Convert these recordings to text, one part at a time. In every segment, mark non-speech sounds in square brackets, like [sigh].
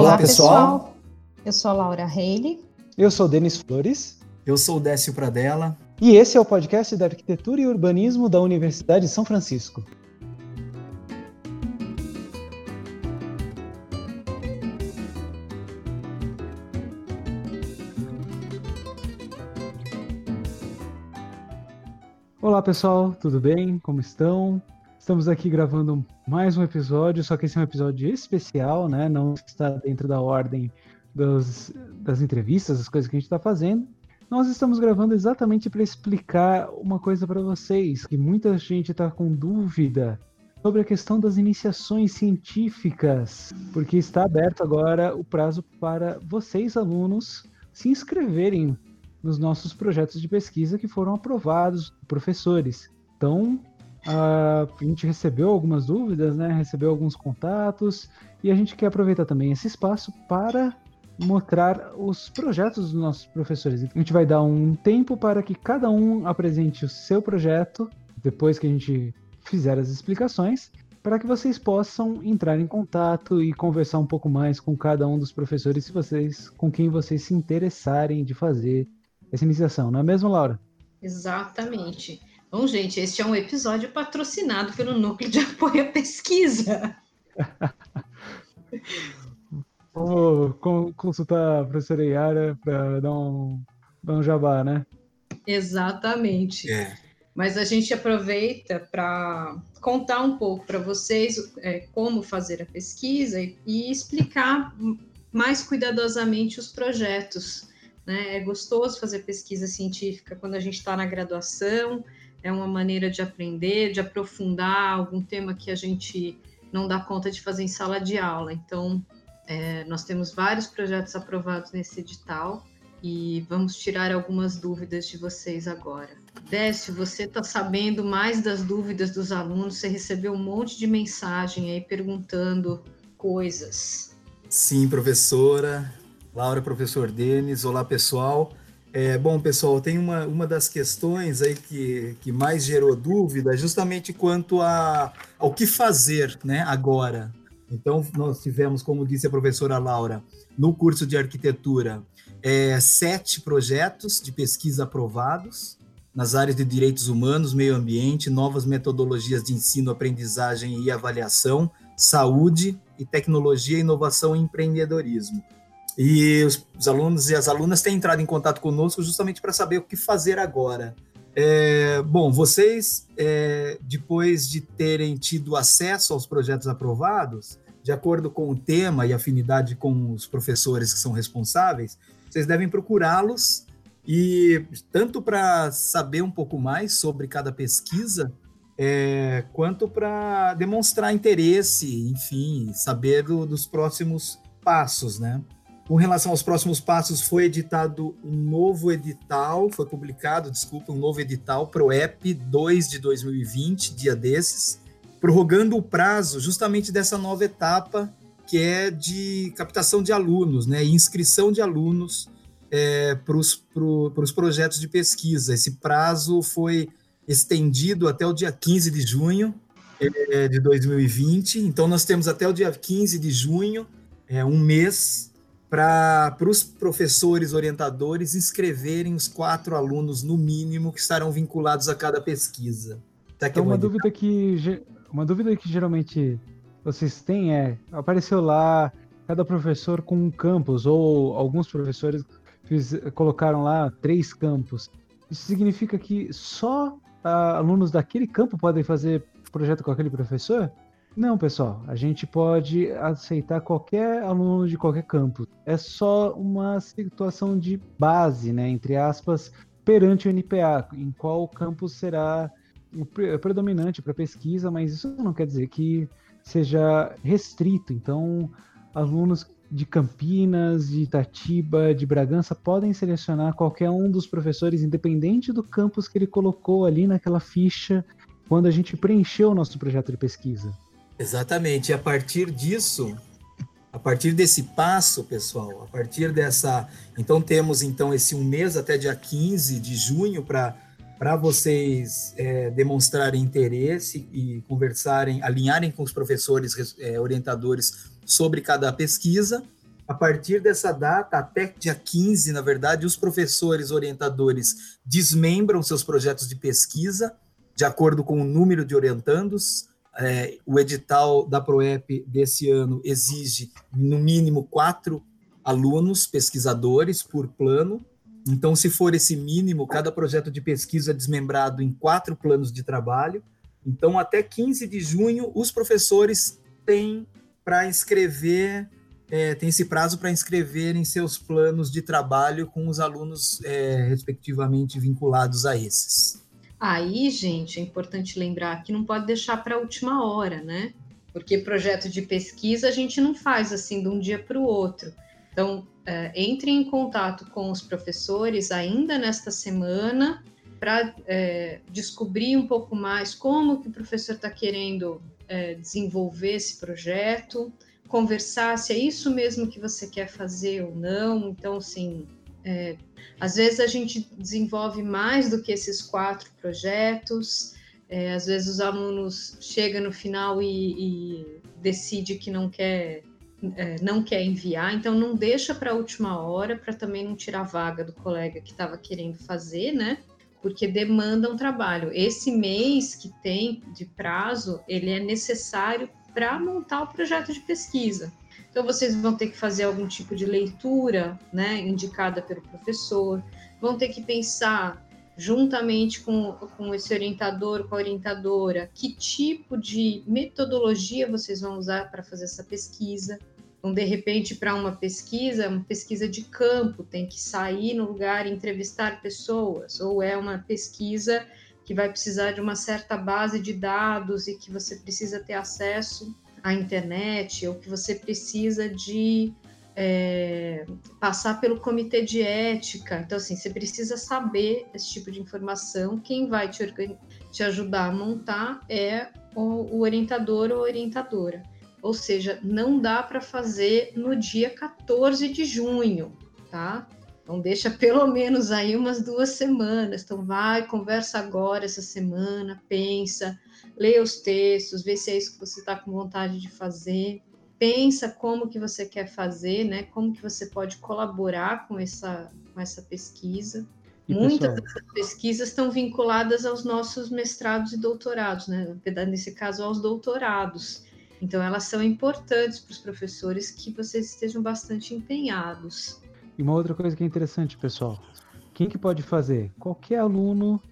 Olá, pessoal. Eu sou a Laura Reile. Eu sou Denis Flores. Eu sou o Décio Pradella. E esse é o podcast da Arquitetura e Urbanismo da Universidade de São Francisco. Olá pessoal, tudo bem? Como estão? Estamos aqui gravando mais um episódio, só que esse é um episódio especial, né? Não está dentro da ordem dos, das entrevistas, das coisas que a gente está fazendo. Nós estamos gravando exatamente para explicar uma coisa para vocês, que muita gente está com dúvida sobre a questão das iniciações científicas, porque está aberto agora o prazo para vocês, alunos, se inscreverem nos nossos projetos de pesquisa que foram aprovados, professores. Então, a gente recebeu algumas dúvidas, né? Recebeu alguns contatos e a gente quer aproveitar também esse espaço para mostrar os projetos dos nossos professores. A gente vai dar um tempo para que cada um apresente o seu projeto depois que a gente fizer as explicações, para que vocês possam entrar em contato e conversar um pouco mais com cada um dos professores, se vocês, com quem vocês se interessarem de fazer essa iniciação, não é mesmo, Laura? Exatamente. Bom, gente, este é um episódio patrocinado pelo Núcleo de Apoio à Pesquisa. [laughs] Vou consultar a professora Yara para dar um, dar um jabá, né? Exatamente. É. Mas a gente aproveita para contar um pouco para vocês é, como fazer a pesquisa e, e explicar mais cuidadosamente os projetos. Né? É gostoso fazer pesquisa científica quando a gente está na graduação, é uma maneira de aprender, de aprofundar algum tema que a gente não dá conta de fazer em sala de aula. Então, é, nós temos vários projetos aprovados nesse edital e vamos tirar algumas dúvidas de vocês agora. Décio, você está sabendo mais das dúvidas dos alunos, você recebeu um monte de mensagem aí perguntando coisas. Sim, professora. Laura, professor Denis. Olá, pessoal. É, bom, pessoal, tem uma, uma das questões aí que, que mais gerou dúvida justamente quanto a, ao que fazer né, agora. Então, nós tivemos, como disse a professora Laura, no curso de arquitetura, é, sete projetos de pesquisa aprovados nas áreas de direitos humanos, meio ambiente, novas metodologias de ensino, aprendizagem e avaliação, saúde e tecnologia, inovação e empreendedorismo. E os, os, alunos e as alunas têm entrado em contato conosco justamente para saber o que fazer agora. É, bom, vocês, é, depois de terem tido acesso aos projetos aprovados, de acordo com o tema e afinidade com os professores que são responsáveis, vocês devem procurá-los e tanto para saber um pouco mais sobre cada pesquisa, é, quanto para demonstrar interesse, enfim, saber do, dos próximos passos, né? Com relação aos próximos passos, foi editado um novo edital, foi publicado, desculpa, um novo edital, ProEP 2 de 2020, dia desses, prorrogando o prazo justamente dessa nova etapa, que é de captação de alunos, né, inscrição de alunos é, para os pro, projetos de pesquisa. Esse prazo foi estendido até o dia 15 de junho é, de 2020, então nós temos até o dia 15 de junho, é, um mês para os professores orientadores inscreverem os quatro alunos, no mínimo, que estarão vinculados a cada pesquisa. Tá então, uma dúvida, que, uma dúvida que geralmente vocês têm é: apareceu lá cada professor com um campus, ou alguns professores fiz, colocaram lá três campos. Isso significa que só ah, alunos daquele campo podem fazer projeto com aquele professor? Não, pessoal, a gente pode aceitar qualquer aluno de qualquer campo. É só uma situação de base, né, entre aspas, perante o NPA, em qual campus será o predominante para pesquisa, mas isso não quer dizer que seja restrito. Então, alunos de Campinas, de Itatiba, de Bragança podem selecionar qualquer um dos professores, independente do campus que ele colocou ali naquela ficha quando a gente preencheu o nosso projeto de pesquisa. Exatamente. E a partir disso, a partir desse passo, pessoal, a partir dessa. Então, temos então esse um mês até dia 15 de junho para vocês é, demonstrarem interesse e conversarem, alinharem com os professores é, orientadores sobre cada pesquisa. A partir dessa data, até dia 15, na verdade, os professores orientadores desmembram seus projetos de pesquisa, de acordo com o número de orientandos. É, o edital da PROEP desse ano exige, no mínimo, quatro alunos pesquisadores por plano. Então, se for esse mínimo, cada projeto de pesquisa é desmembrado em quatro planos de trabalho. Então, até 15 de junho, os professores têm para inscrever, é, tem esse prazo para inscreverem seus planos de trabalho com os alunos é, respectivamente vinculados a esses. Aí, gente, é importante lembrar que não pode deixar para a última hora, né? Porque projeto de pesquisa a gente não faz assim de um dia para o outro. Então, é, entre em contato com os professores ainda nesta semana para é, descobrir um pouco mais como que o professor está querendo é, desenvolver esse projeto, conversar se é isso mesmo que você quer fazer ou não. Então, assim, é, às vezes a gente desenvolve mais do que esses quatro projetos. É, às vezes os alunos chegam no final e, e decide que não quer é, não quer enviar, então não deixa para a última hora para também não tirar vaga do colega que estava querendo fazer, né? Porque demanda um trabalho. Esse mês que tem de prazo, ele é necessário para montar o projeto de pesquisa. Então vocês vão ter que fazer algum tipo de leitura, né, indicada pelo professor, vão ter que pensar juntamente com, com esse orientador, com a orientadora, que tipo de metodologia vocês vão usar para fazer essa pesquisa. Então, de repente, para uma pesquisa, uma pesquisa de campo, tem que sair no lugar e entrevistar pessoas, ou é uma pesquisa que vai precisar de uma certa base de dados e que você precisa ter acesso à internet, ou que você precisa de é, passar pelo comitê de ética. Então, assim, você precisa saber esse tipo de informação. Quem vai te, te ajudar a montar é o, o orientador ou orientadora. Ou seja, não dá para fazer no dia 14 de junho, tá? Então, deixa pelo menos aí umas duas semanas. Então, vai, conversa agora, essa semana, pensa, lê os textos, vê se é isso que você está com vontade de fazer pensa como que você quer fazer, né? Como que você pode colaborar com essa, com essa pesquisa. E, Muitas pessoal... dessas pesquisas estão vinculadas aos nossos mestrados e doutorados, né? Nesse caso, aos doutorados. Então, elas são importantes para os professores que vocês estejam bastante empenhados. E uma outra coisa que é interessante, pessoal, quem que pode fazer? Qualquer aluno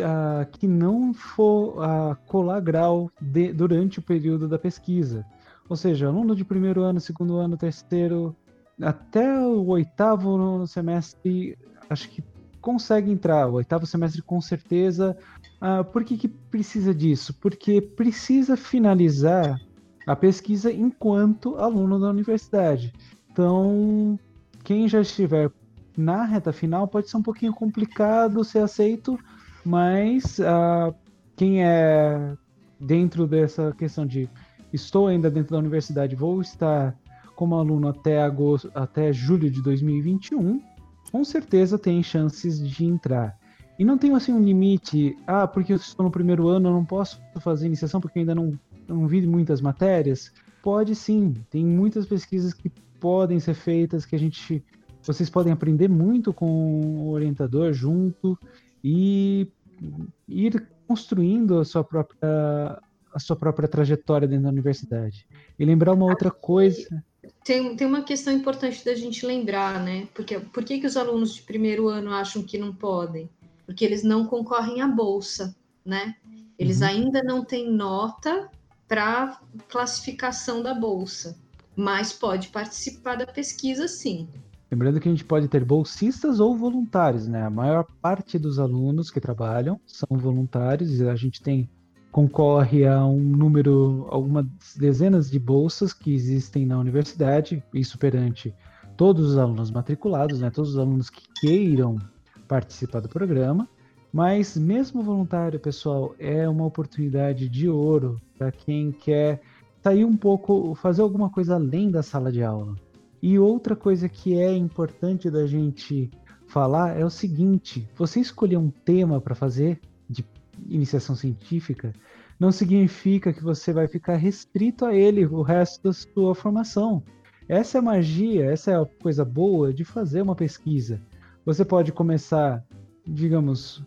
uh, que não for uh, colar grau de, durante o período da pesquisa. Ou seja, aluno de primeiro ano, segundo ano, terceiro, até o oitavo semestre, acho que consegue entrar. O oitavo semestre, com certeza. Ah, por que, que precisa disso? Porque precisa finalizar a pesquisa enquanto aluno da universidade. Então, quem já estiver na reta final pode ser um pouquinho complicado ser aceito, mas ah, quem é dentro dessa questão de estou ainda dentro da universidade, vou estar como aluno até agosto, até julho de 2021, com certeza tem chances de entrar. E não tenho assim um limite, ah, porque eu estou no primeiro ano, eu não posso fazer iniciação porque ainda não, não vi muitas matérias. Pode sim, tem muitas pesquisas que podem ser feitas, que a gente vocês podem aprender muito com o orientador junto e ir construindo a sua própria a sua própria trajetória dentro da universidade. E lembrar uma outra coisa. Tem, tem uma questão importante da gente lembrar, né? Porque por que, que os alunos de primeiro ano acham que não podem? Porque eles não concorrem à bolsa, né? Eles uhum. ainda não têm nota para classificação da bolsa, mas pode participar da pesquisa sim. Lembrando que a gente pode ter bolsistas ou voluntários, né? A maior parte dos alunos que trabalham são voluntários e a gente tem concorre a um número, algumas dezenas de bolsas que existem na universidade, isso perante todos os alunos matriculados, né, todos os alunos que queiram participar do programa. Mas mesmo voluntário, pessoal, é uma oportunidade de ouro para quem quer sair um pouco, fazer alguma coisa além da sala de aula. E outra coisa que é importante da gente falar é o seguinte: você escolher um tema para fazer de iniciação científica, não significa que você vai ficar restrito a ele o resto da sua formação. essa é a magia, essa é a coisa boa de fazer uma pesquisa. Você pode começar, digamos,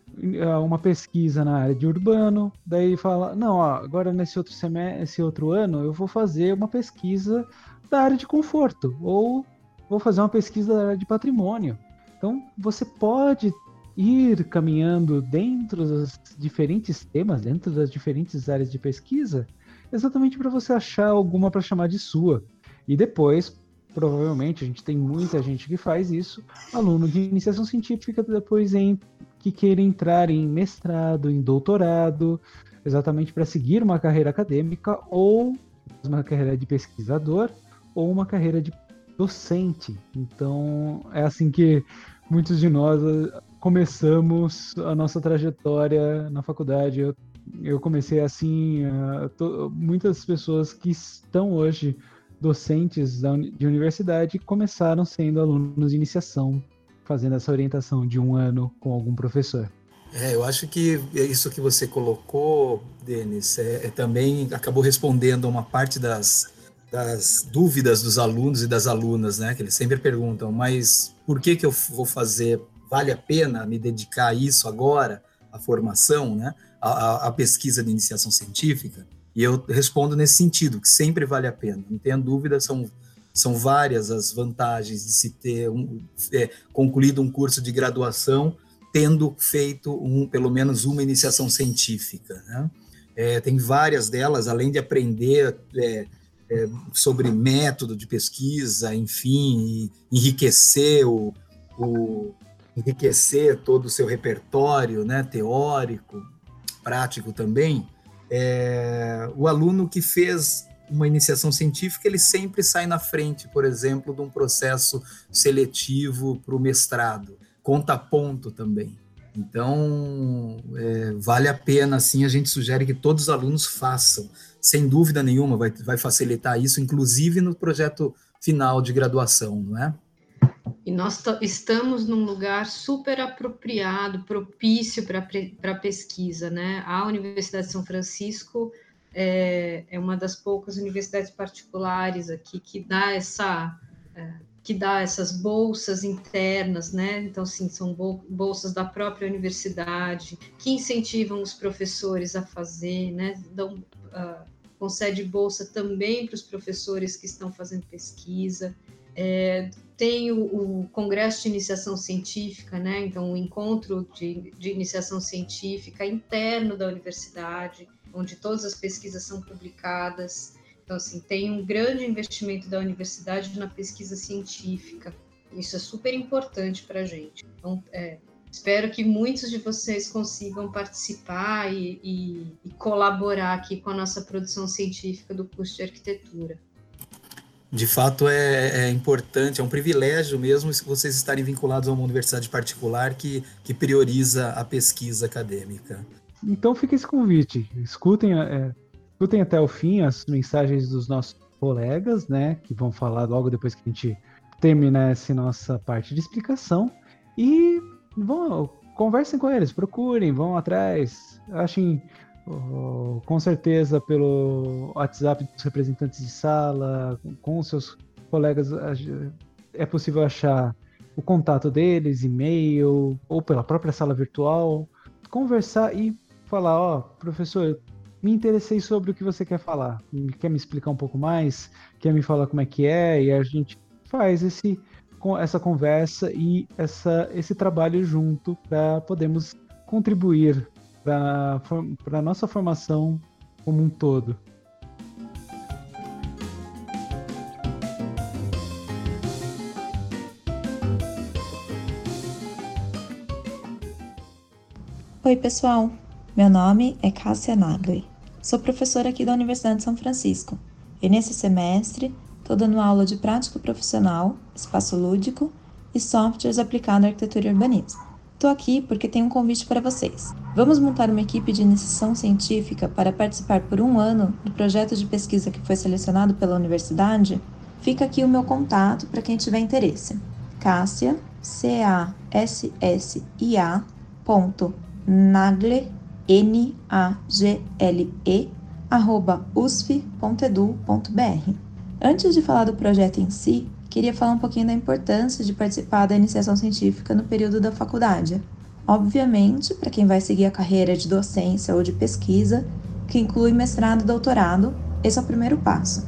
uma pesquisa na área de urbano, daí fala, não, ó, agora nesse outro semestre, esse outro ano eu vou fazer uma pesquisa da área de conforto ou vou fazer uma pesquisa da área de patrimônio. Então, você pode ir caminhando dentro dos diferentes temas, dentro das diferentes áreas de pesquisa, exatamente para você achar alguma para chamar de sua. E depois, provavelmente, a gente tem muita gente que faz isso, aluno de iniciação científica depois em que queira entrar em mestrado, em doutorado, exatamente para seguir uma carreira acadêmica ou uma carreira de pesquisador ou uma carreira de docente. Então, é assim que muitos de nós eh, começamos a nossa trajetória na faculdade. Eu, eu comecei assim, uh, to, muitas pessoas que estão hoje docentes de universidade começaram sendo alunos de iniciação, fazendo essa orientação de um ano com algum professor. É, eu acho que isso que você colocou, Denis, é, é também acabou respondendo uma parte das, das dúvidas dos alunos e das alunas, né? Que eles sempre perguntam, mas por que que eu vou fazer? Vale a pena me dedicar a isso agora, a formação, né? A, a, pesquisa de iniciação científica? E eu respondo nesse sentido, que sempre vale a pena. Não tenha dúvida, são são várias as vantagens de se ter um, é, concluído um curso de graduação tendo feito um, pelo menos uma iniciação científica. Né? É, tem várias delas, além de aprender é, é, sobre método de pesquisa, enfim, enriquecer o, o, enriquecer todo o seu repertório, né, teórico, prático também. É, o aluno que fez uma iniciação científica, ele sempre sai na frente, por exemplo, de um processo seletivo para o mestrado, conta ponto também. Então, é, vale a pena, assim, a gente sugere que todos os alunos façam sem dúvida nenhuma, vai, vai facilitar isso, inclusive no projeto final de graduação, não é? E nós estamos num lugar super apropriado, propício para pesquisa, né? A Universidade de São Francisco é, é, uma das poucas universidades particulares aqui que dá essa é, que dá essas bolsas internas, né? Então, sim, são bolsas da própria universidade que incentivam os professores a fazer, né? Dão uh, concede bolsa também para os professores que estão fazendo pesquisa. É, tem o, o, Congresso de Iniciação Científica, né? então o encontro de, de, iniciação científica interno da universidade, onde todas as pesquisas são publicadas. Então, assim, tem um grande investimento da universidade na pesquisa científica. Isso é super importante para a gente. Então, é, Espero que muitos de vocês consigam participar e, e, e, colaborar aqui com a nossa produção científica do curso de arquitetura. De fato, é, é importante, é um privilégio mesmo vocês estarem vinculados a uma universidade particular que, que prioriza a pesquisa acadêmica. Então fica esse convite, escutem, é, escutem até o fim as mensagens dos nossos colegas, né, que vão falar logo depois que a gente terminar essa nossa parte de explicação. E vão, conversem com eles, procurem, vão atrás, achem oh, com certeza pelo WhatsApp dos representantes de sala, com seus colegas, é possível achar o contato deles, e-mail, ou pela própria sala virtual, conversar e falar, ó, oh, professor, me interessei sobre o que você quer falar, quer me explicar um pouco mais, quer me falar como é que é, e a gente faz esse com essa conversa e essa, esse trabalho junto para podermos contribuir para a nossa formação como um todo. Oi, pessoal. Meu nome é Cássia Nagli. Sou professora aqui da Universidade de São Francisco. E nesse semestre Estou dando aula de prático profissional, espaço lúdico e softwares aplicados à arquitetura e urbanismo. Estou aqui porque tenho um convite para vocês. Vamos montar uma equipe de iniciação científica para participar por um ano do projeto de pesquisa que foi selecionado pela universidade? Fica aqui o meu contato para quem tiver interesse. Cássia, C-A-S-S-I-A, ponto, nagle, N-A-G-L-E, arroba usf.edu.br. Antes de falar do projeto em si, queria falar um pouquinho da importância de participar da iniciação científica no período da faculdade. Obviamente, para quem vai seguir a carreira de docência ou de pesquisa, que inclui mestrado e doutorado, esse é o primeiro passo.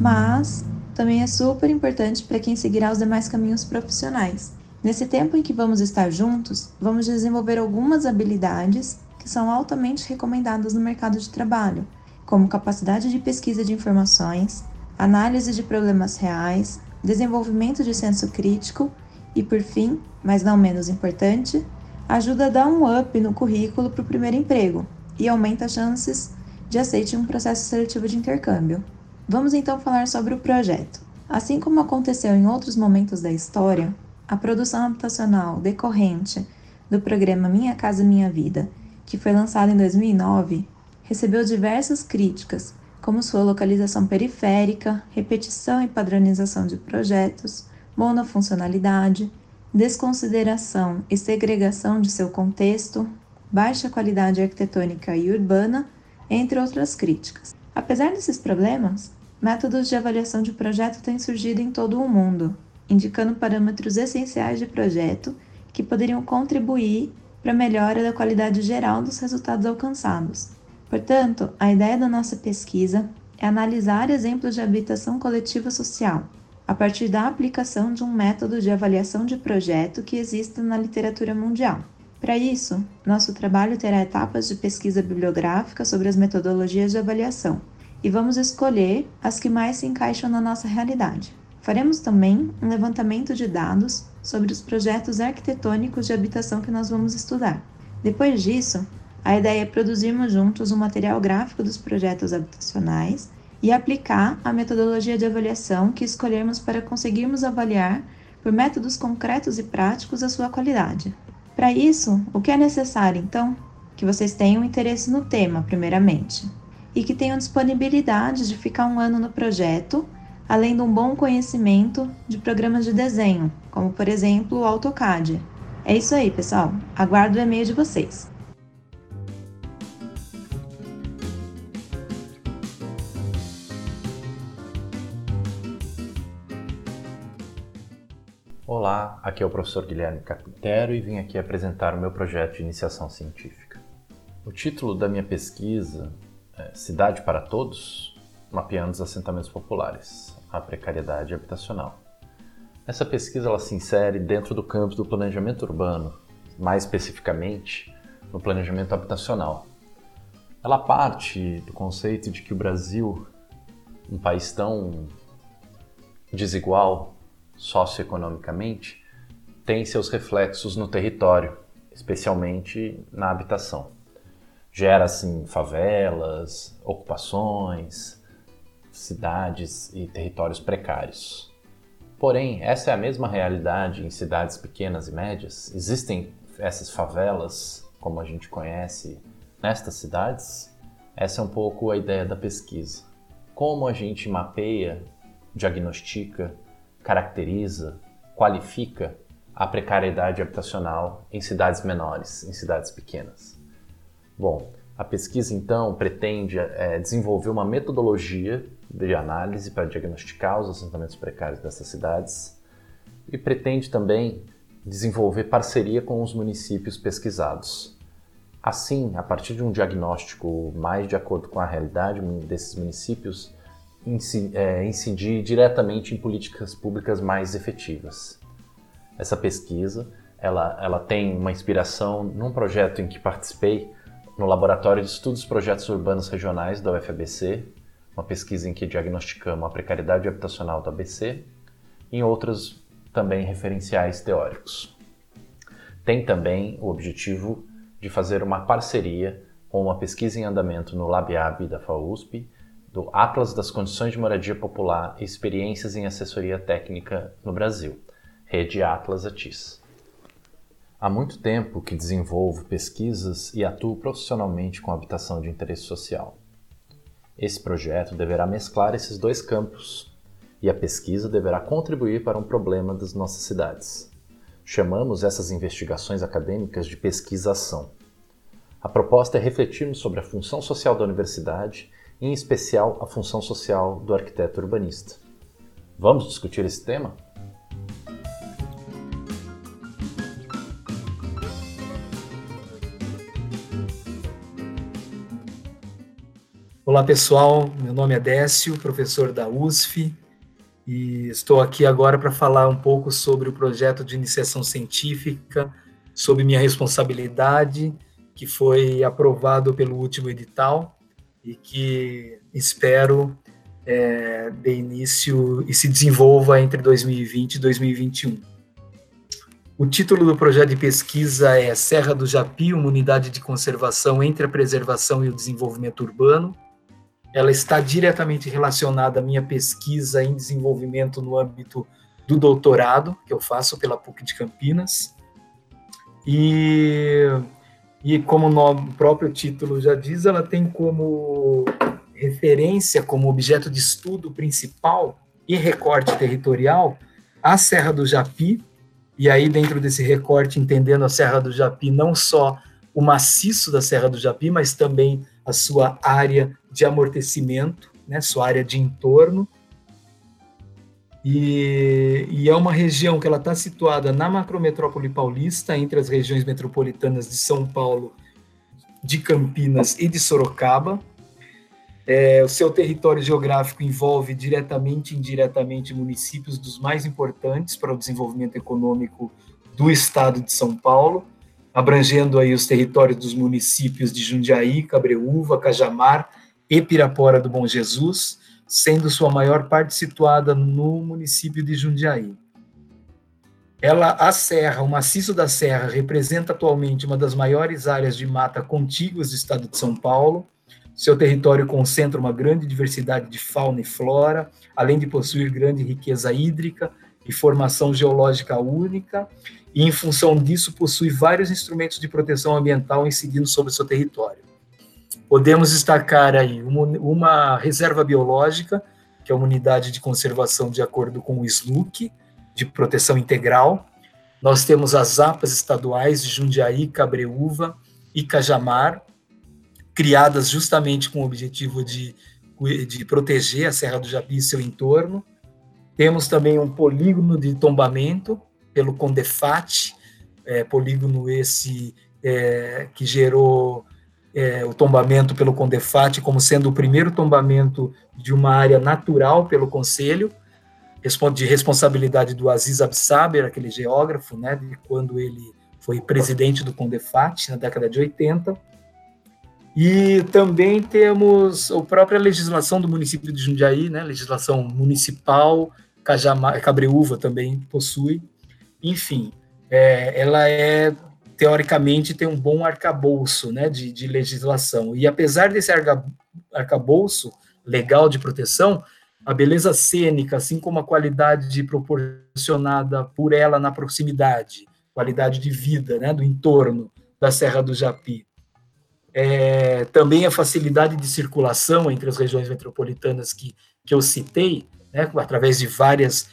Mas também é super importante para quem seguirá os demais caminhos profissionais. Nesse tempo em que vamos estar juntos, vamos desenvolver algumas habilidades que são altamente recomendadas no mercado de trabalho, como capacidade de pesquisa de informações, análise de problemas reais, desenvolvimento de senso crítico e, por fim, mas não menos importante, ajuda a dar um up no currículo para o primeiro emprego e aumenta as chances de aceite em um processo seletivo de intercâmbio. Vamos então falar sobre o projeto. Assim como aconteceu em outros momentos da história, a produção habitacional decorrente do programa Minha Casa Minha Vida, que foi lançado em 2009, recebeu diversas críticas, como sua localização periférica, repetição e padronização de projetos, monofuncionalidade, desconsideração e segregação de seu contexto, baixa qualidade arquitetônica e urbana, entre outras críticas. Apesar desses problemas, métodos de avaliação de projeto têm surgido em todo o mundo, indicando parâmetros essenciais de projeto que poderiam contribuir para a melhora da qualidade geral dos resultados alcançados. Portanto, a ideia da nossa pesquisa é analisar exemplos de habitação coletiva social, a partir da aplicação de um método de avaliação de projeto que exista na literatura mundial. Para isso, nosso trabalho terá etapas de pesquisa bibliográfica sobre as metodologias de avaliação e vamos escolher as que mais se encaixam na nossa realidade. Faremos também um levantamento de dados sobre os projetos arquitetônicos de habitação que nós vamos estudar. Depois disso, a ideia é produzirmos juntos um material gráfico dos projetos habitacionais e aplicar a metodologia de avaliação que escolhermos para conseguirmos avaliar por métodos concretos e práticos a sua qualidade. Para isso, o que é necessário, então? Que vocês tenham interesse no tema, primeiramente, e que tenham disponibilidade de ficar um ano no projeto, além de um bom conhecimento de programas de desenho, como por exemplo o AutoCAD. É isso aí, pessoal. Aguardo o e-mail de vocês. Olá, aqui é o professor Guilherme Capitero e vim aqui apresentar o meu projeto de iniciação científica. O título da minha pesquisa é Cidade para Todos, mapeando os assentamentos populares, a precariedade habitacional. Essa pesquisa ela se insere dentro do campo do planejamento urbano, mais especificamente no planejamento habitacional. Ela parte do conceito de que o Brasil, um país tão desigual, socioeconomicamente, tem seus reflexos no território, especialmente na habitação. Gera assim favelas, ocupações, cidades e territórios precários. Porém, essa é a mesma realidade em cidades pequenas e médias? Existem essas favelas, como a gente conhece, nestas cidades? Essa é um pouco a ideia da pesquisa. Como a gente mapeia, diagnostica caracteriza, qualifica a precariedade habitacional em cidades menores, em cidades pequenas. Bom, a pesquisa então pretende é, desenvolver uma metodologia de análise para diagnosticar os assentamentos precários dessas cidades e pretende também desenvolver parceria com os municípios pesquisados. Assim, a partir de um diagnóstico mais de acordo com a realidade desses municípios, incidir diretamente em políticas públicas mais efetivas. Essa pesquisa ela, ela tem uma inspiração num projeto em que participei no Laboratório de Estudos Projetos Urbanos Regionais da UFABC, uma pesquisa em que diagnosticamos a precariedade habitacional do ABC, e em outros também referenciais teóricos. Tem também o objetivo de fazer uma parceria com uma pesquisa em andamento no LabIAB da FAUSP do Atlas das Condições de Moradia Popular e Experiências em Assessoria Técnica no Brasil, Rede Atlas ATIS. Há muito tempo que desenvolvo pesquisas e atuo profissionalmente com habitação de interesse social. Esse projeto deverá mesclar esses dois campos e a pesquisa deverá contribuir para um problema das nossas cidades. Chamamos essas investigações acadêmicas de pesquisação. A proposta é refletirmos sobre a função social da universidade em especial a função social do arquiteto urbanista. Vamos discutir esse tema? Olá pessoal, meu nome é Décio, professor da USF, e estou aqui agora para falar um pouco sobre o projeto de iniciação científica, sobre minha responsabilidade, que foi aprovado pelo último edital e que espero é, dê início e se desenvolva entre 2020 e 2021. O título do projeto de pesquisa é Serra do Japi, uma unidade de conservação entre a preservação e o desenvolvimento urbano, ela está diretamente relacionada à minha pesquisa em desenvolvimento no âmbito do doutorado, que eu faço pela PUC de Campinas. E, e como o próprio título já diz, ela tem como referência, como objeto de estudo principal e recorte territorial a Serra do Japi, e aí dentro desse recorte entendendo a Serra do Japi não só o maciço da Serra do Japi, mas também a sua área de amortecimento, né, sua área de entorno. E, e é uma região que ela está situada na macrometrópole paulista, entre as regiões metropolitanas de São Paulo, de Campinas e de Sorocaba. É, o seu território geográfico envolve diretamente e indiretamente municípios dos mais importantes para o desenvolvimento econômico do estado de São Paulo, abrangendo aí os territórios dos municípios de Jundiaí, Cabreúva, Cajamar e Pirapora do Bom Jesus, sendo sua maior parte situada no município de Jundiaí. Ela, a Serra, o maciço da Serra, representa atualmente uma das maiores áreas de mata contíguas do estado de São Paulo. Seu território concentra uma grande diversidade de fauna e flora, além de possuir grande riqueza hídrica e formação geológica única, e, em função disso, possui vários instrumentos de proteção ambiental incidindo sobre seu território. Podemos destacar aí uma, reserva biológica, que é uma unidade de conservação de acordo com o SLUC, de proteção integral. Nós temos as APAs estaduais de Jundiaí, Cabreúva e Cajamar, criadas justamente com o objetivo de, de proteger a Serra do Japi e seu entorno. Temos também um polígono de tombamento, pelo Condefat, é, polígono esse é, que gerou é, o tombamento pelo Condefat como sendo o primeiro tombamento de uma área natural pelo Conselho, de responsabilidade do Aziz Absaber, aquele geógrafo, né, de quando ele foi presidente do Condefat, na década de 80. E também temos a própria legislação do município de Jundiaí, né, legislação municipal, Cajamar, Cabreúva também possui, enfim, é, ela é teoricamente tem um bom arcabouço né, de, de legislação. E apesar desse arca, arcabouço legal de proteção, a beleza cênica, assim como a qualidade proporcionada por ela na proximidade, qualidade de vida né, do entorno da Serra do Japi, é, também a facilidade de circulação entre as regiões metropolitanas que, que eu citei, né, através de várias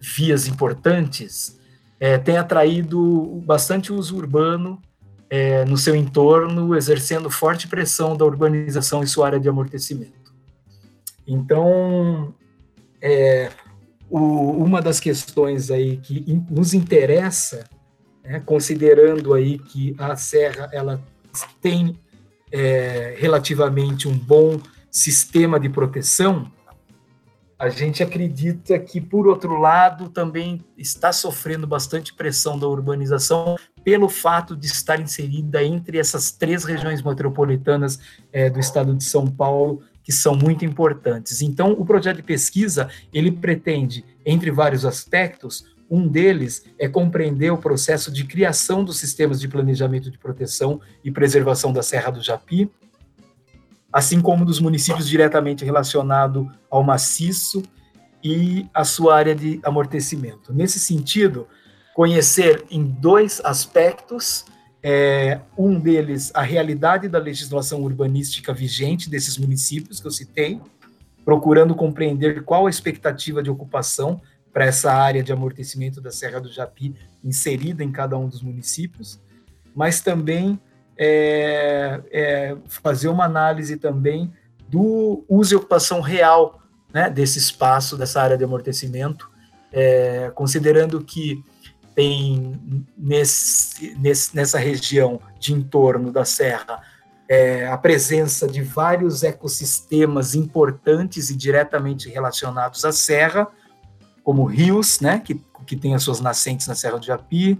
vias importantes, é, tem atraído bastante uso urbano é, no seu entorno, exercendo forte pressão da urbanização em sua área de amortecimento. Então, é, o, uma das questões aí que in, nos interessa, né, considerando aí que a serra ela tem é, relativamente um bom sistema de proteção, a gente acredita que, por outro lado, também está sofrendo bastante pressão da urbanização pelo fato de estar inserida entre essas três regiões metropolitanas é, do estado de São Paulo, que são muito importantes. Então, o projeto de pesquisa, ele pretende, entre vários aspectos, um deles é compreender o processo de criação dos sistemas de planejamento de proteção e preservação da Serra do Japi, assim como dos municípios diretamente relacionados ao maciço e a sua área de amortecimento. Nesse sentido, conhecer em dois aspectos, é, um deles a realidade da legislação urbanística vigente desses municípios que eu citei, procurando compreender qual a expectativa de ocupação para essa área de amortecimento da Serra do Japi inserida em cada um dos municípios, mas também é, é, fazer uma análise também do uso e ocupação real né, desse espaço, dessa área de amortecimento, é, considerando que tem nesse, nessa região de entorno da serra é, a presença de vários ecossistemas importantes e diretamente relacionados à serra, como rios, né, que, que têm as suas nascentes na Serra do Japi,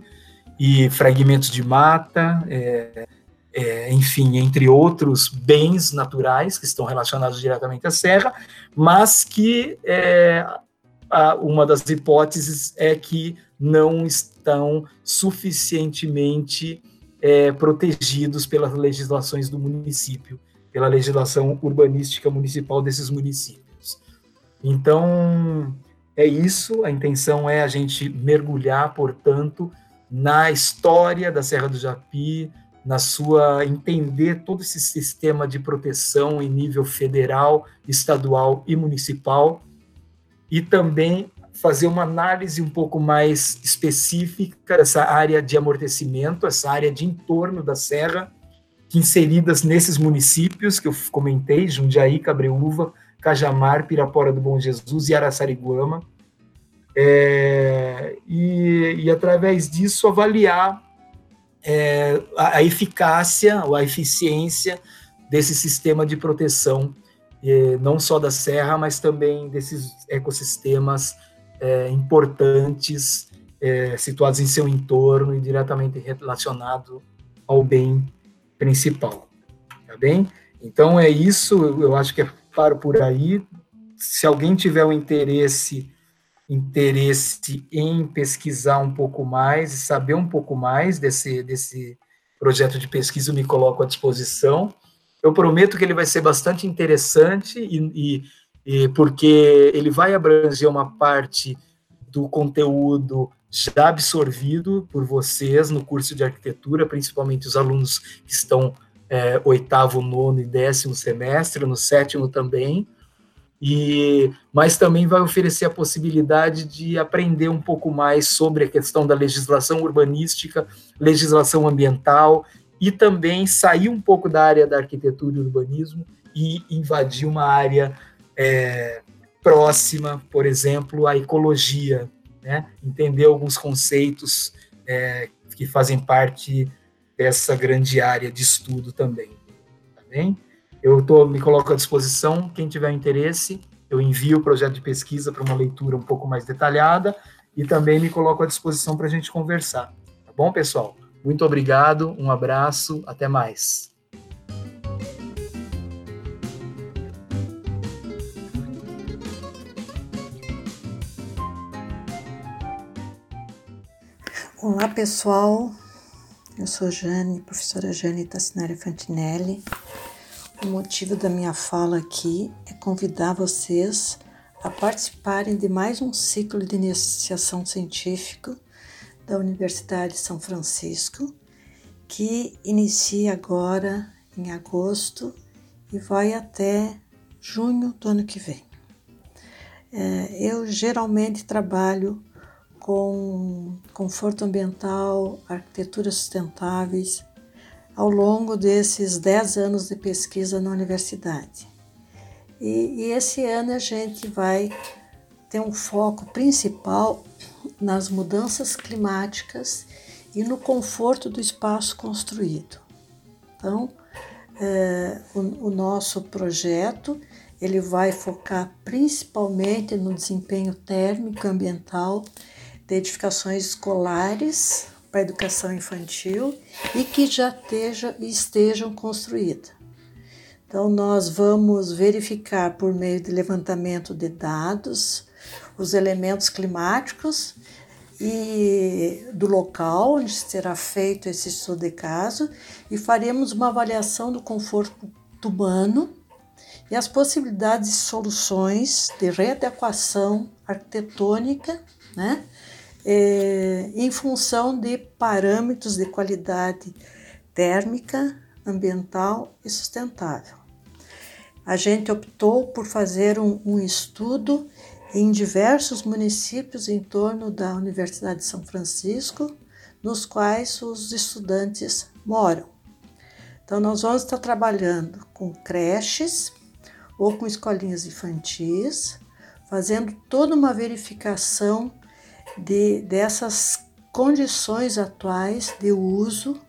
e fragmentos de mata, é, é, enfim, entre outros bens naturais que estão relacionados diretamente à serra, mas que é, a, uma das hipóteses é que não estão suficientemente é, protegidos pelas legislações do município, pela legislação urbanística municipal desses municípios. Então, é isso, a intenção é a gente mergulhar, portanto, na história da Serra do Japi, na sua entender todo esse sistema de proteção em nível federal, estadual e municipal, e também fazer uma análise um pouco mais específica dessa área de amortecimento, essa área de entorno da serra, inseridas nesses municípios que eu comentei, Jundiaí, Cabreúva, Cajamar, Pirapora do Bom Jesus e Araçariguama, é, e, e, através disso avaliar é, a, a, eficácia ou a eficiência desse sistema de proteção, é, não só da serra, mas também desses ecossistemas é, importantes é, situados em seu entorno e diretamente relacionado ao bem principal. Tá bem? Então é isso, eu acho que é paro por aí. Se alguém tiver o um interesse interesse em pesquisar um pouco mais e saber um pouco mais desse, desse projeto de pesquisa, eu me coloco à disposição. Eu prometo que ele vai ser bastante interessante e, e, e porque ele vai abranger uma parte do conteúdo já absorvido por vocês no curso de arquitetura, principalmente os alunos que estão é, oitavo, nono e décimo semestre, no sétimo também, e mas também vai oferecer a possibilidade de aprender um pouco mais sobre a questão da legislação urbanística, legislação ambiental e também sair um pouco da área da arquitetura e urbanismo e invadir uma área é, próxima, por exemplo, à ecologia, né? entender alguns conceitos é, que fazem parte dessa grande área de estudo também. Tá bem? Eu tô, me coloco à disposição, quem tiver interesse, eu envio o projeto de pesquisa para uma leitura um pouco mais detalhada e também me coloco à disposição para a gente conversar. Tá bom, pessoal? Muito obrigado, um abraço, até mais. Olá, pessoal. Eu sou Jane, professora Jane Tassinari Fantinelli. O motivo da minha fala aqui é convidar vocês a participarem de mais um ciclo de iniciação científica da Universidade de São Francisco, que inicia agora em agosto e vai até junho do ano que vem. É, eu geralmente trabalho com conforto ambiental, arquiteturas sustentáveis, ao longo desses 10 anos de pesquisa na universidade. E, e esse ano a gente vai ter um foco principal nas mudanças climáticas e no conforto do espaço construído. Então, é, o, o, nosso projeto ele vai focar principalmente no desempenho térmico ambiental de edificações escolares para a educação infantil e que já esteja, estejam construídas. Então, nós vamos verificar por meio de levantamento de dados os elementos climáticos e do local onde será feito esse estudo de caso e faremos uma avaliação do conforto humano e as possibilidades de soluções de readequação arquitetônica, né, é, em função de parâmetros de qualidade térmica, ambiental e sustentável. A gente optou por fazer um, um estudo em diversos municípios em torno da Universidade de São Francisco, nos quais os estudantes moram. Então, nós vamos estar trabalhando com creches, ou com escolinhas infantis, fazendo toda uma verificação de, dessas condições atuais de uso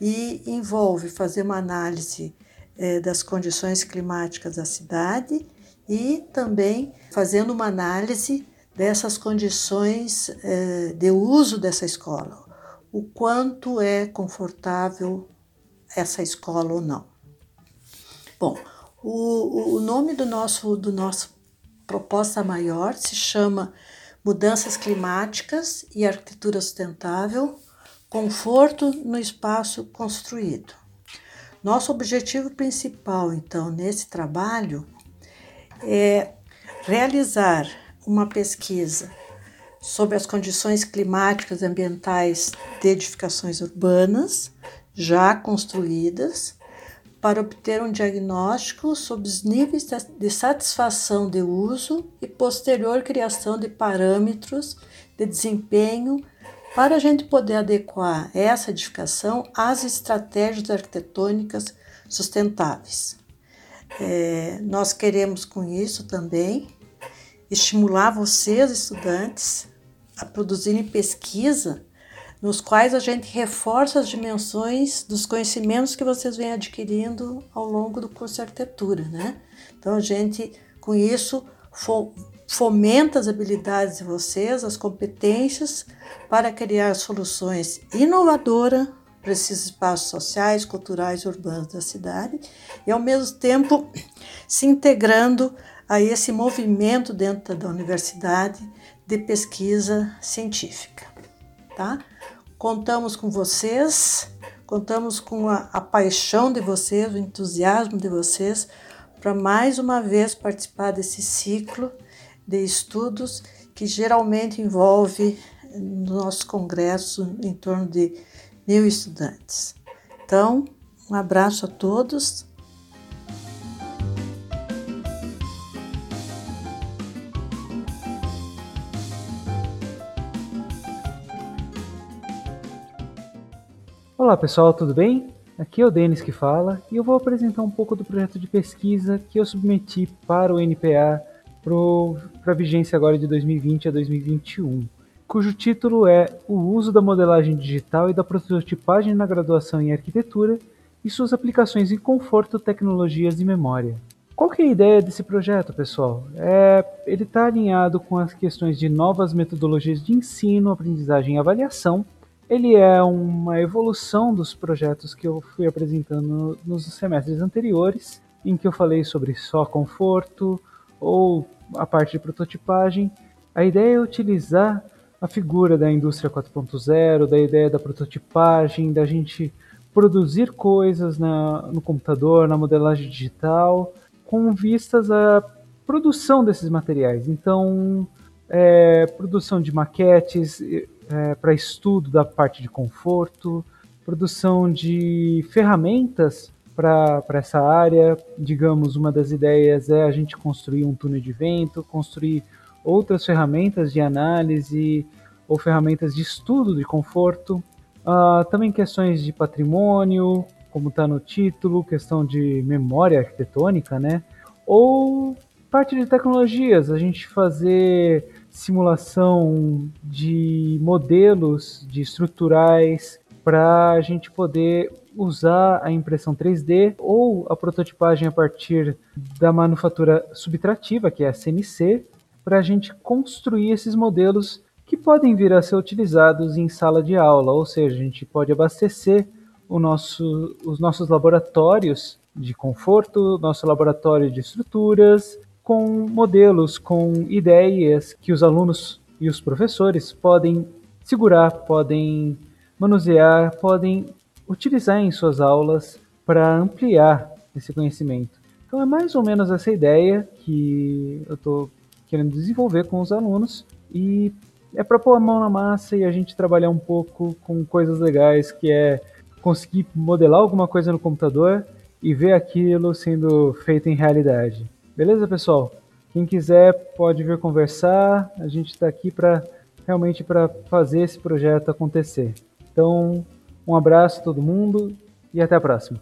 e envolve fazer uma análise é, das condições climáticas da cidade e também fazendo uma análise dessas condições é, de uso dessa escola, o quanto é confortável essa escola ou não. Bom, o, o nome do nosso, do nosso proposta maior se chama Mudanças Climáticas e Arquitetura Sustentável, Conforto no Espaço Construído. Nosso objetivo principal, então, nesse trabalho é realizar uma pesquisa sobre as condições climáticas e ambientais de edificações urbanas já construídas para obter um diagnóstico sobre os níveis de satisfação de uso e posterior criação de parâmetros de desempenho para a gente poder adequar essa edificação às estratégias arquitetônicas sustentáveis. É, nós queremos com isso também estimular vocês, estudantes, a produzirem pesquisa nos quais a gente reforça as dimensões dos conhecimentos que vocês vêm adquirindo ao longo do curso de arquitetura, né? Então a gente com isso fomenta as habilidades de vocês, as competências para criar soluções inovadoras para esses espaços sociais, culturais e urbanos da cidade e ao mesmo tempo [clears throat] se integrando a esse movimento dentro da universidade de pesquisa científica, tá? Contamos com vocês, contamos com a, a paixão de vocês, o entusiasmo de vocês para mais uma vez participar desse ciclo de estudos que geralmente envolve no nosso congresso em torno de mil estudantes. Então, um abraço a todos Olá pessoal, tudo bem? Aqui é o Denis que fala e eu vou apresentar um pouco do projeto de pesquisa que eu submeti para o NPA para a vigência agora de 2020 a 2021, cujo título é O uso da modelagem digital e da prototipagem na graduação em arquitetura e suas aplicações em conforto, tecnologias e memória. Qual que é a ideia desse projeto, pessoal? É, ele está alinhado com as questões de novas metodologias de ensino, aprendizagem e avaliação, ele é uma evolução dos projetos que eu fui apresentando nos semestres anteriores, em que eu falei sobre só conforto ou a parte de prototipagem. A ideia é utilizar a figura da indústria 4.0, da ideia da prototipagem, da gente produzir coisas na, no computador, na modelagem digital, com vistas à produção desses materiais. Então, é, produção de maquetes, é, para estudo da parte de conforto, produção de ferramentas para essa área. Digamos, uma das ideias é a gente construir um túnel de vento, construir outras ferramentas de análise ou ferramentas de estudo de conforto. Uh, também questões de patrimônio, como está no título, questão de memória arquitetônica, né? Ou parte de tecnologias, a gente fazer simulação de modelos de estruturais para a gente poder usar a impressão 3D ou a prototipagem a partir da manufatura subtrativa, que é a CNC, para a gente construir esses modelos que podem vir a ser utilizados em sala de aula, ou seja, a gente pode abastecer nosso, os nossos laboratórios de conforto, nosso laboratório de estruturas, com modelos, com ideias que os alunos e os professores podem segurar, podem manusear, podem utilizar em suas aulas para ampliar esse conhecimento. Então é mais ou menos essa ideia que eu estou querendo desenvolver com os alunos e é para pôr a mão na massa e a gente trabalhar um pouco com coisas legais, que é conseguir modelar alguma coisa no computador e ver aquilo sendo feito em realidade. Beleza, pessoal? Quem quiser pode vir conversar. A gente está aqui para realmente para fazer esse projeto acontecer. Então, um abraço a todo mundo e até a próxima.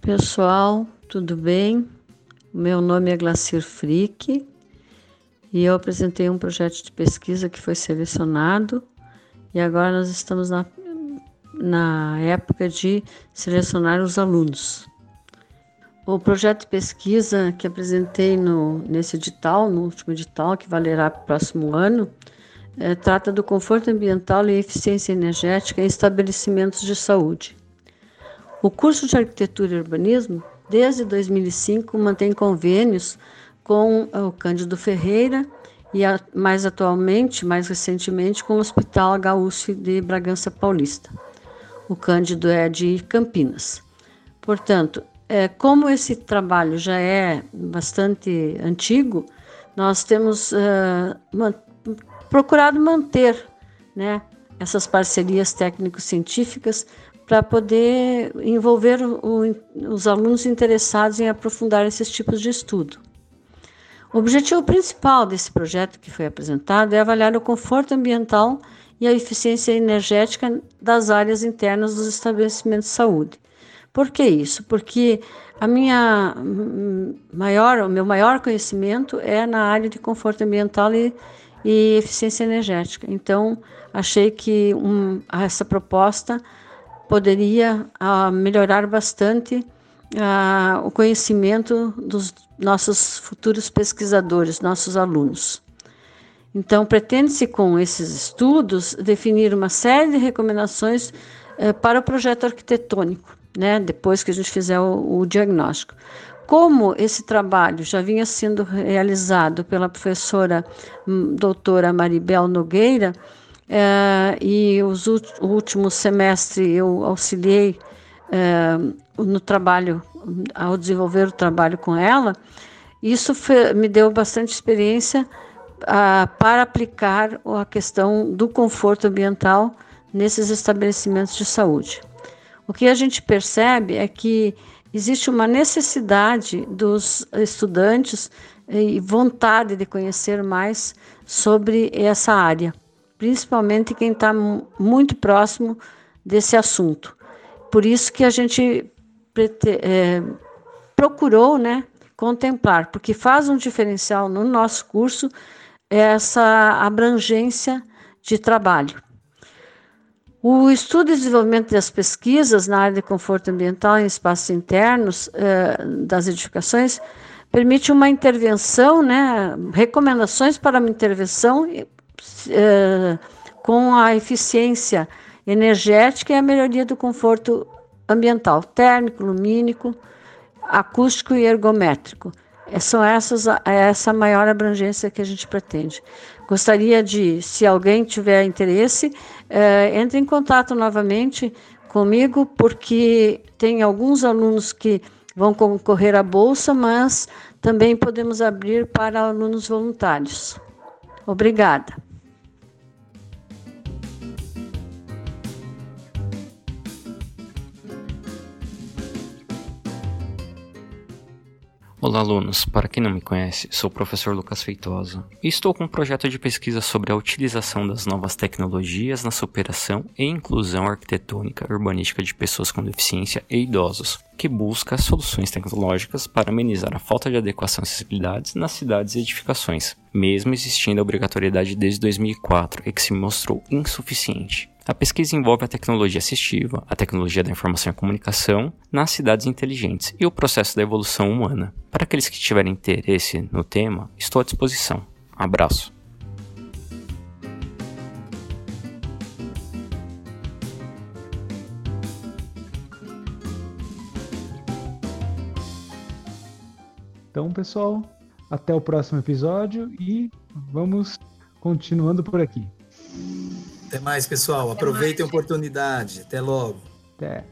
Pessoal, tudo bem? Meu nome é Glacir Frick e eu apresentei um projeto de pesquisa que foi selecionado e agora nós estamos na, na época de selecionar os alunos. O projeto de pesquisa que apresentei no, nesse edital, no último edital, que valerá para o próximo ano, é, trata do conforto ambiental e eficiência energética em estabelecimentos de saúde. O curso de Arquitetura e Urbanismo, desde 2005, mantém convênios com o Cândido Ferreira e mais atualmente, mais recentemente, com o Hospital HUSF de Bragança Paulista. O Cândido é de Campinas. Portanto, é, como esse trabalho já é bastante antigo, nós temos uh, procurado manter né, essas parcerias técnico-científicas para poder envolver o, os alunos interessados em aprofundar esses tipos de estudo. O objetivo principal desse projeto que foi apresentado é avaliar o conforto ambiental e a eficiência energética das áreas internas dos estabelecimentos de saúde. Por que isso? Porque a minha maior, o meu maior conhecimento é na área de conforto ambiental e e eficiência energética. Então, achei que um, essa proposta poderia uh, melhorar bastante uh, o conhecimento dos nossos futuros pesquisadores, nossos alunos. Então, pretende-se com esses estudos definir uma série de recomendações uh, para o projeto arquitetônico, né, depois que a gente fizer o, o diagnóstico. Como esse trabalho já vinha sendo realizado pela professora hum, doutora Maribel Nogueira, é, e os o último semestre eu auxiliei é, no trabalho, ao desenvolver o trabalho com ela, isso foi, me deu bastante experiência a, para aplicar a questão do conforto ambiental nesses estabelecimentos de saúde. O que a gente percebe é que existe uma necessidade dos estudantes e vontade de conhecer mais sobre essa área, principalmente quem está muito próximo desse assunto. Por isso que a gente é, procurou né, contemplar, porque faz um diferencial no nosso curso essa abrangência de trabalho. O estudo e desenvolvimento das pesquisas na área de conforto ambiental em espaços internos eh, das edificações permite uma intervenção, né, recomendações para uma intervenção eh, com a eficiência energética e a melhoria do conforto ambiental, térmico, lumínico, acústico e ergométrico. São essas essa maior abrangência que a gente pretende. Gostaria de, se alguém tiver interesse, é, entre em contato novamente comigo, porque tem alguns alunos que vão concorrer à bolsa, mas também podemos abrir para alunos voluntários. Obrigada. Olá, alunos. Para quem não me conhece, sou o professor Lucas Feitosa e estou com um projeto de pesquisa sobre a utilização das novas tecnologias na superação e inclusão arquitetônica urbanística de pessoas com deficiência e idosos, que busca soluções tecnológicas para amenizar a falta de adequação e acessibilidade nas cidades e edificações, mesmo existindo a obrigatoriedade desde 2004 e que se mostrou insuficiente. A pesquisa envolve a tecnologia assistiva, a tecnologia da informação e comunicação nas cidades inteligentes e o processo da evolução humana. Para aqueles que tiverem interesse no tema, estou à disposição. Abraço. Então, pessoal, até o próximo episódio e vamos continuando por aqui. Até mais, pessoal. Aproveitem a oportunidade. Até logo. Até.